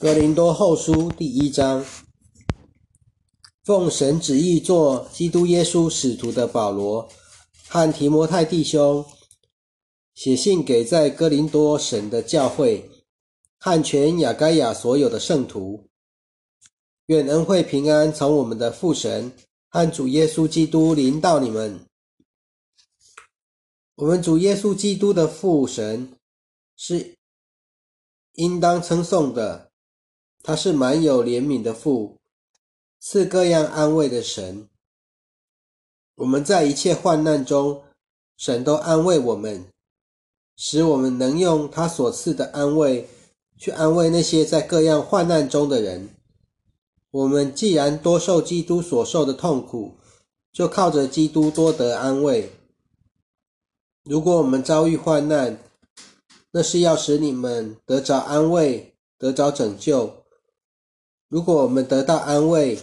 格林多后书第一章，奉神旨意做基督耶稣使徒的保罗和提摩太弟兄，写信给在哥林多神的教会和全亚该亚所有的圣徒，愿恩惠平安从我们的父神和主耶稣基督临到你们。我们主耶稣基督的父神是应当称颂的。他是满有怜悯的父，赐各样安慰的神。我们在一切患难中，神都安慰我们，使我们能用他所赐的安慰去安慰那些在各样患难中的人。我们既然多受基督所受的痛苦，就靠着基督多得安慰。如果我们遭遇患难，那是要使你们得着安慰，得着拯救。如果我们得到安慰，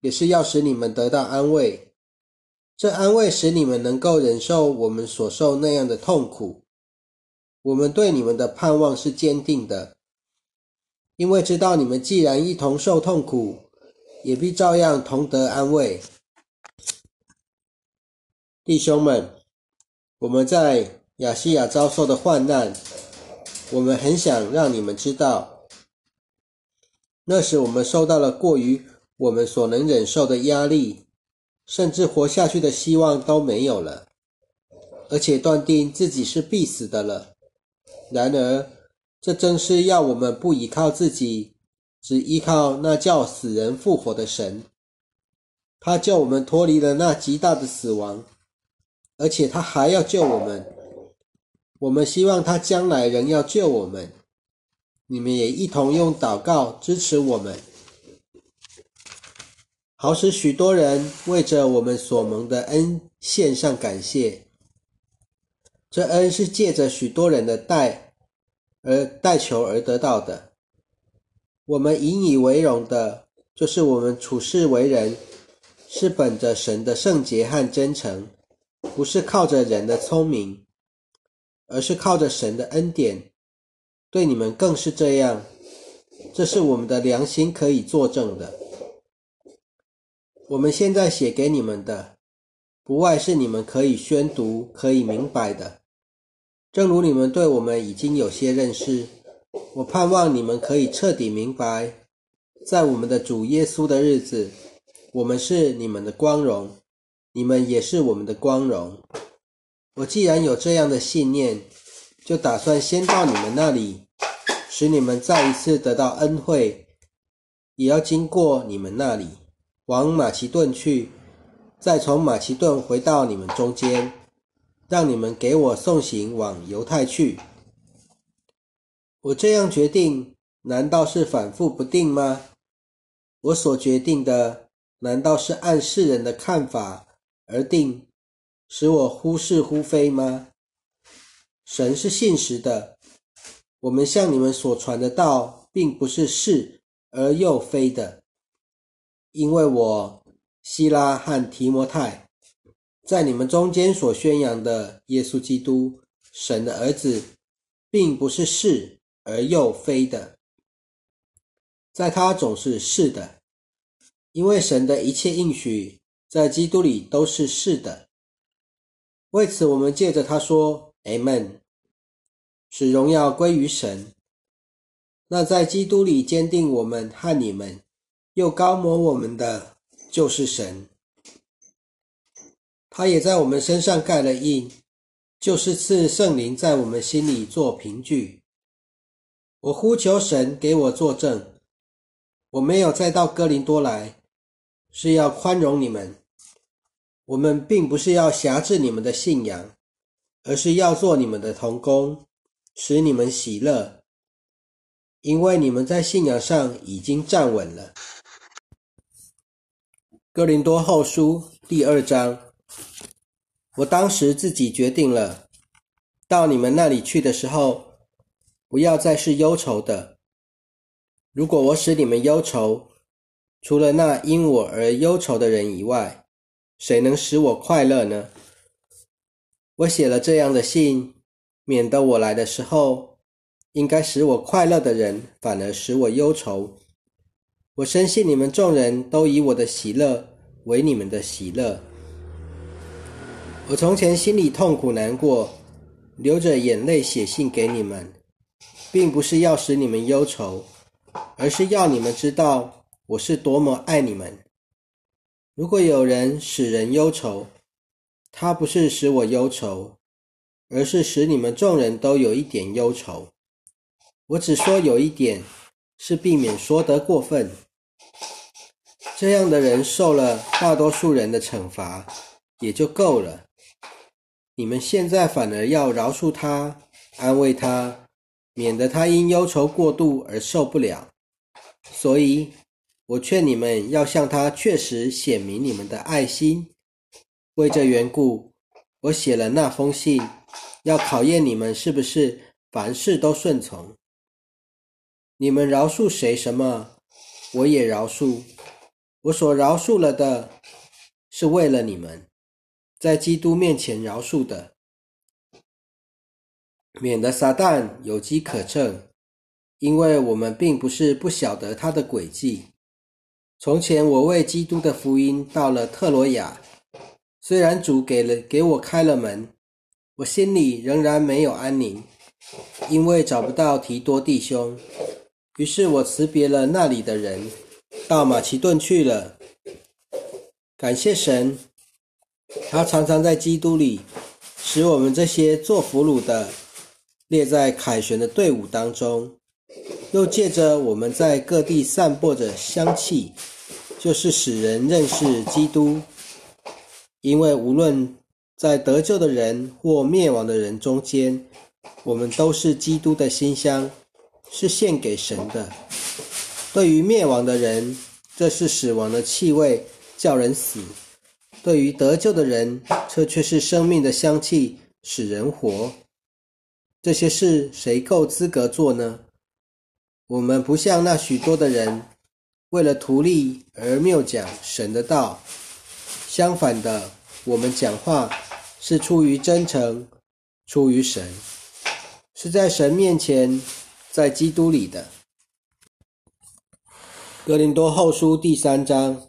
也是要使你们得到安慰。这安慰使你们能够忍受我们所受那样的痛苦。我们对你们的盼望是坚定的，因为知道你们既然一同受痛苦，也必照样同得安慰。弟兄们，我们在亚细亚遭受的患难，我们很想让你们知道。那时我们受到了过于我们所能忍受的压力，甚至活下去的希望都没有了，而且断定自己是必死的了。然而，这正是要我们不依靠自己，只依靠那叫死人复活的神。他救我们脱离了那极大的死亡，而且他还要救我们。我们希望他将来仍要救我们。你们也一同用祷告支持我们，好使许多人为着我们所蒙的恩献上感谢。这恩是借着许多人的代而代求而得到的。我们引以为荣的，就是我们处事为人是本着神的圣洁和真诚，不是靠着人的聪明，而是靠着神的恩典。对你们更是这样，这是我们的良心可以作证的。我们现在写给你们的，不外是你们可以宣读、可以明白的。正如你们对我们已经有些认识，我盼望你们可以彻底明白，在我们的主耶稣的日子，我们是你们的光荣，你们也是我们的光荣。我既然有这样的信念，就打算先到你们那里。使你们再一次得到恩惠，也要经过你们那里，往马其顿去，再从马其顿回到你们中间，让你们给我送行往犹太去。我这样决定，难道是反复不定吗？我所决定的，难道是按世人的看法而定，使我忽是忽非吗？神是信实的。我们向你们所传的道，并不是是而又非的，因为我希拉和提摩太在你们中间所宣扬的耶稣基督，神的儿子，并不是是而又非的，在他总是是的，因为神的一切应许在基督里都是是的。为此，我们借着他说：“Amen。”使荣耀归于神。那在基督里坚定我们和你们，又高摩我们的，就是神。他也在我们身上盖了印，就是赐圣灵在我们心里做凭据。我呼求神给我作证，我没有再到哥林多来，是要宽容你们。我们并不是要辖制你们的信仰，而是要做你们的童工。使你们喜乐，因为你们在信仰上已经站稳了。哥林多后书第二章，我当时自己决定了，到你们那里去的时候，不要再是忧愁的。如果我使你们忧愁，除了那因我而忧愁的人以外，谁能使我快乐呢？我写了这样的信。免得我来的时候，应该使我快乐的人，反而使我忧愁。我深信你们众人都以我的喜乐为你们的喜乐。我从前心里痛苦难过，流着眼泪写信给你们，并不是要使你们忧愁，而是要你们知道我是多么爱你们。如果有人使人忧愁，他不是使我忧愁，而是使你们众人都有一点忧愁。我只说有一点，是避免说得过分。这样的人受了大多数人的惩罚，也就够了。你们现在反而要饶恕他，安慰他，免得他因忧愁过度而受不了。所以，我劝你们要向他确实显明你们的爱心。为这缘故，我写了那封信，要考验你们是不是凡事都顺从。你们饶恕谁什么，我也饶恕。我所饶恕了的，是为了你们，在基督面前饶恕的，免得撒旦有机可乘。因为我们并不是不晓得他的诡计。从前我为基督的福音到了特罗亚，虽然主给了给我开了门，我心里仍然没有安宁，因为找不到提多弟兄。于是我辞别了那里的人，到马其顿去了。感谢神，他常常在基督里使我们这些做俘虏的列在凯旋的队伍当中，又借着我们在各地散播着香气，就是使人认识基督。因为无论在得救的人或灭亡的人中间，我们都是基督的馨香。是献给神的。对于灭亡的人，这是死亡的气味，叫人死；对于得救的人，这却是生命的香气，使人活。这些事谁够资格做呢？我们不像那许多的人，为了图利而谬讲神的道。相反的，我们讲话是出于真诚，出于神，是在神面前。在基督里的格林多后书第三章，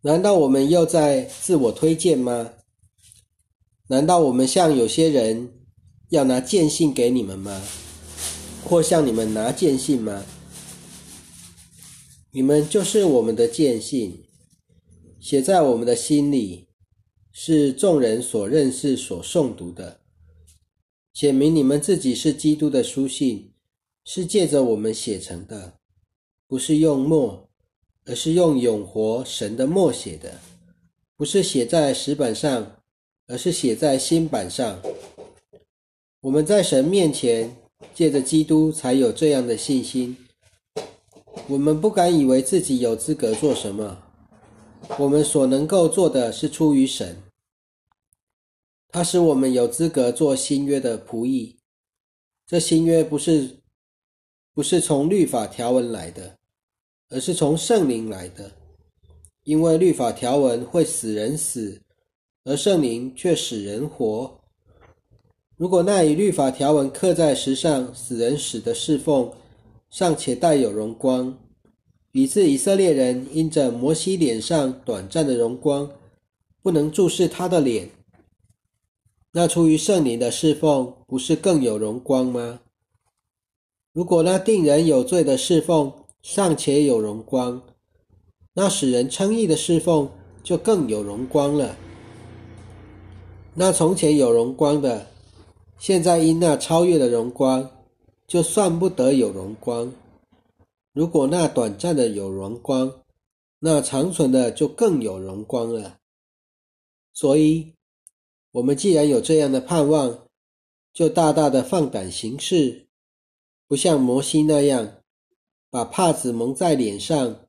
难道我们又在自我推荐吗？难道我们像有些人要拿荐信给你们吗？或向你们拿荐信吗？你们就是我们的荐信，写在我们的心里，是众人所认识、所诵读的。写明你们自己是基督的书信，是借着我们写成的，不是用墨，而是用永活神的墨写的，不是写在石板上，而是写在新板上。我们在神面前借着基督才有这样的信心。我们不敢以为自己有资格做什么，我们所能够做的是出于神。它使我们有资格做新约的仆役。这新约不是不是从律法条文来的，而是从圣灵来的。因为律法条文会使人死，而圣灵却使人活。如果那以律法条文刻在石上使人死的侍奉尚且带有荣光，以致以色列人因着摩西脸上短暂的荣光，不能注视他的脸。那出于圣灵的侍奉，不是更有荣光吗？如果那定人有罪的侍奉尚且有荣光，那使人称义的侍奉就更有荣光了。那从前有荣光的，现在因那超越的荣光，就算不得有荣光。如果那短暂的有荣光，那长存的就更有荣光了。所以。我们既然有这样的盼望，就大大的放胆行事，不像摩西那样把帕子蒙在脸上，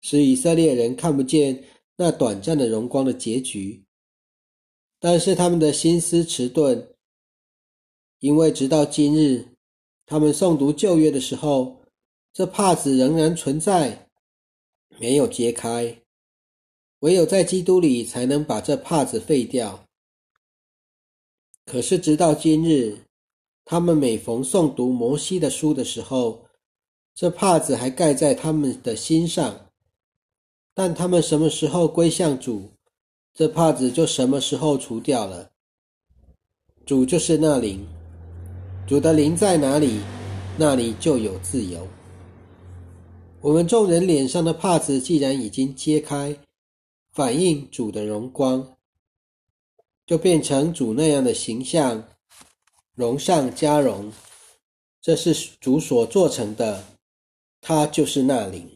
使以色列人看不见那短暂的荣光的结局。但是他们的心思迟钝，因为直到今日，他们诵读旧约的时候，这帕子仍然存在，没有揭开。唯有在基督里，才能把这帕子废掉。可是，直到今日，他们每逢诵读摩西的书的时候，这帕子还盖在他们的心上。但他们什么时候归向主，这帕子就什么时候除掉了。主就是那灵，主的灵在哪里，那里就有自由。我们众人脸上的帕子既然已经揭开，反映主的荣光，就变成主那样的形象，荣上加荣。这是主所做成的，他就是那灵。